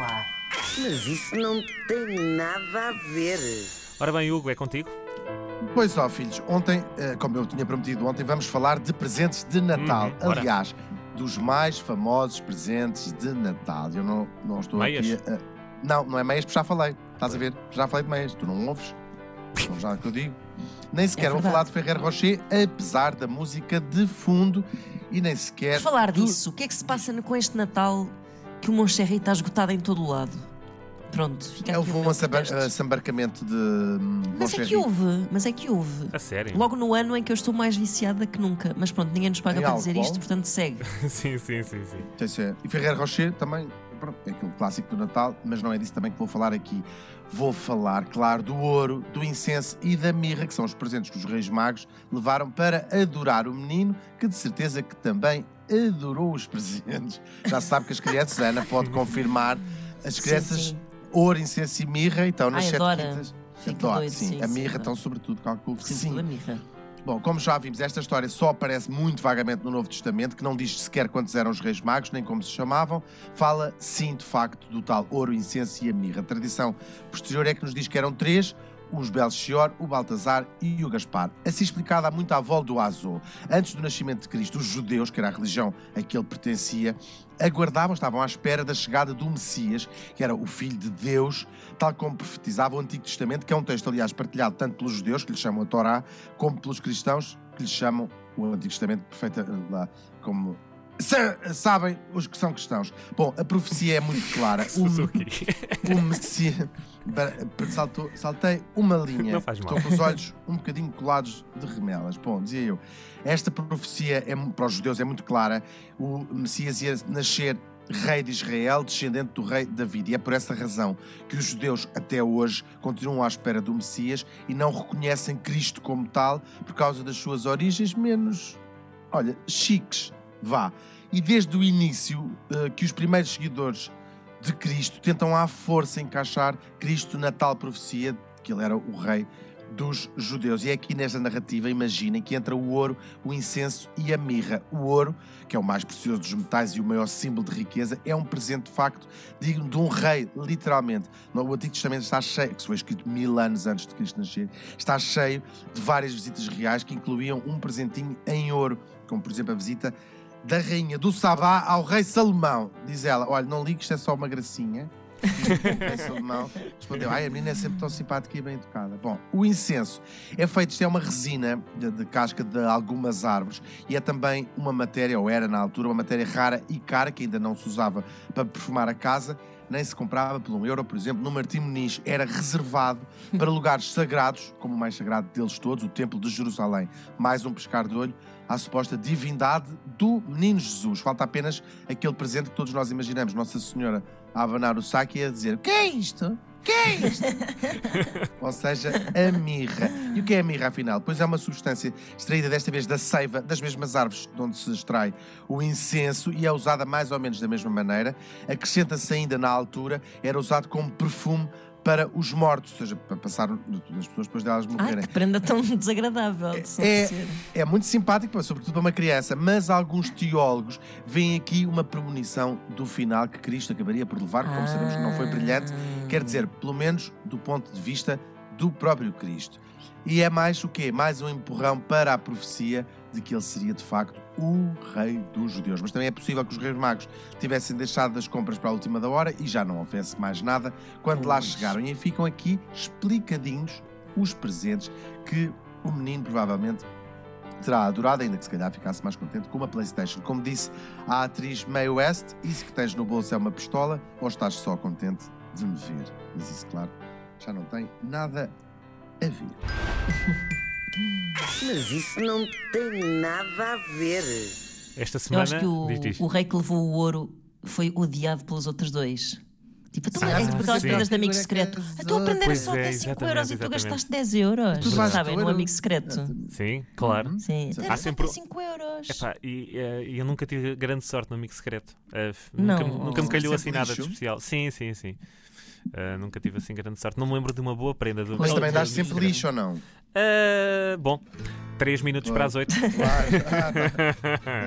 Mas isso não tem nada a ver. Ora bem, Hugo, é contigo? Pois ó, filhos, ontem, eh, como eu tinha prometido ontem, vamos falar de presentes de Natal. Uhum, bora. Aliás, dos mais famosos presentes de Natal. Eu não, não estou Meias? aqui a... Não, não é meias, porque já falei. Estás a ver? Já falei de meias. Tu não ouves? Não já é que eu digo. Nem sequer vou verdade. falar de Ferrer Rocher, apesar da música de fundo e nem sequer. Por falar disso, o que é que se passa com este Natal que o Moncherry está esgotado em todo o lado? Pronto, fica aqui Houve o um assambarcamento de. hum, Mas é que houve, mas é que houve. A sério? Logo no ano em que eu estou mais viciada que nunca. Mas pronto, ninguém nos paga Em para dizer álcool? isto, portanto segue. sim, sim, sim, sim. Sim, sim. E Ferrer Rocher também, pronto, é aquele clássico do Natal, mas não é disso também que vou falar aqui. Vou falar, claro, do ouro, do incenso e da mirra, que são os presentes que os Reis Magos levaram para adorar o menino, que de certeza que também adorou os presentes. Já sabe que as crianças, Ana pode confirmar, as Sim, crianças, sim. ouro, incenso e mirra, então nas Ai, sete adora. quintas. Fica Adora, doido, sim. sim, A sim, mirra, então, sobretudo, calculo que Sim, sim. a mirra. Bom, como já vimos, esta história só aparece muito vagamente no Novo Testamento, que não diz sequer quantos eram os reis magos, nem como se chamavam. Fala, sim, de facto, do tal ouro, incenso e a mirra. A tradição posterior é que nos diz que eram três, os Belchior, o Baltazar e o Gaspar. Assim explicada há muito à volta do Azô. Antes do nascimento de Cristo, os judeus, que era a religião a que ele pertencia, aguardavam, estavam à espera da chegada do Messias, que era o Filho de Deus, tal como profetizava o Antigo Testamento, que é um texto, aliás, partilhado tanto pelos judeus, que lhe chamam a Torá, como pelos cristãos, que lhe chamam o Antigo Testamento, perfeita como. Sa- sabem os que são cristãos. Bom, a profecia é muito clara. O, o Messias. Saltou, saltei uma linha. Não faz mal. Estou com os olhos um bocadinho colados de remelas. Bom, dizia eu. Esta profecia é, para os judeus é muito clara. O Messias ia nascer rei de Israel, descendente do rei David. E é por essa razão que os judeus até hoje continuam à espera do Messias e não reconhecem Cristo como tal por causa das suas origens menos, olha, chiques. Vá. E desde o início eh, que os primeiros seguidores de Cristo tentam à força encaixar Cristo na tal profecia que ele era o rei dos judeus. E é aqui nesta narrativa, imaginem que entra o ouro, o incenso e a mirra. O ouro, que é o mais precioso dos metais e o maior símbolo de riqueza, é um presente de facto digno de um rei, literalmente. No Antigo Testamento está cheio, que foi escrito mil anos antes de Cristo nascer, está cheio de várias visitas reais que incluíam um presentinho em ouro, como por exemplo a visita da rainha do Sabá ao rei Salomão. Diz ela, olha, não ligue, isto é só uma gracinha. E o rei Salomão respondeu, ai, a menina é sempre tão simpática e bem educada. Bom, o incenso é feito, isto é uma resina de, de casca de algumas árvores e é também uma matéria, ou era na altura, uma matéria rara e cara que ainda não se usava para perfumar a casa, nem se comprava por um euro, por exemplo, no Martim Muniz. Era reservado para lugares sagrados, como o mais sagrado deles todos, o Templo de Jerusalém. Mais um pescar de olho à suposta divindade do menino Jesus. Falta apenas aquele presente que todos nós imaginamos, Nossa Senhora a abanar o saco e a dizer: O que é isto? Que é isto? Ou seja, a mirra. E o que é a mirra, afinal? Pois é uma substância extraída desta vez da seiva das mesmas árvores de onde se extrai o incenso e é usada mais ou menos da mesma maneira. Acrescenta-se ainda na altura, era usado como perfume para os mortos, ou seja, para passar as pessoas depois delas Ai, morrerem. que prenda tão desagradável de É, oferecer. é muito simpático, pá, sobretudo para uma criança, mas alguns teólogos veem aqui uma premonição do final que Cristo acabaria por levar, que, como sabemos que não foi brilhante, Ah. quer dizer, pelo menos do ponto de vista do próprio Cristo. E é mais o quê? Mais um empurrão para a profecia de que ele seria de facto o rei dos judeus. Mas também é possível que os reis magos tivessem deixado as compras para a última da hora e já não houvesse mais nada quando lá Pois. chegaram. E ficam aqui explicadinhos os presentes que o menino provavelmente terá adorado, ainda que se calhar ficasse mais contente com uma Playstation. Como disse a atriz Mae West, isso que tens no bolso é uma pistola ou estás só contente de me ver? Mas isso, claro, já não tem nada a ver. Mas isso não tem nada a ver. Esta Eu semana. acho que o, diz, diz. o rei que levou o ouro foi odiado pelos outros dois. Tipo, tu Ah, é aquelas sim. piadas de amigo secreto. A tua aprender Pois só é, ter 5 exatamente, euros e tu gastaste 10 euros. Tu vais Sabem, no amigo secreto. Sim, claro. Sim, Sim. era Há só sempre ter o- 5 euros. Epá, e eh, eu nunca tive grande sorte no amigo secreto. Não. nunca, nunca me calhou assim Sempre nada de especial. Sim, sim, sim. Eh, nunca tive assim grande sorte. Não me lembro de uma boa prenda do Mas também dás sempre secreto. lixo ou não? Eh, bom, 3 minutos para as 8. Vai. Ah, tá.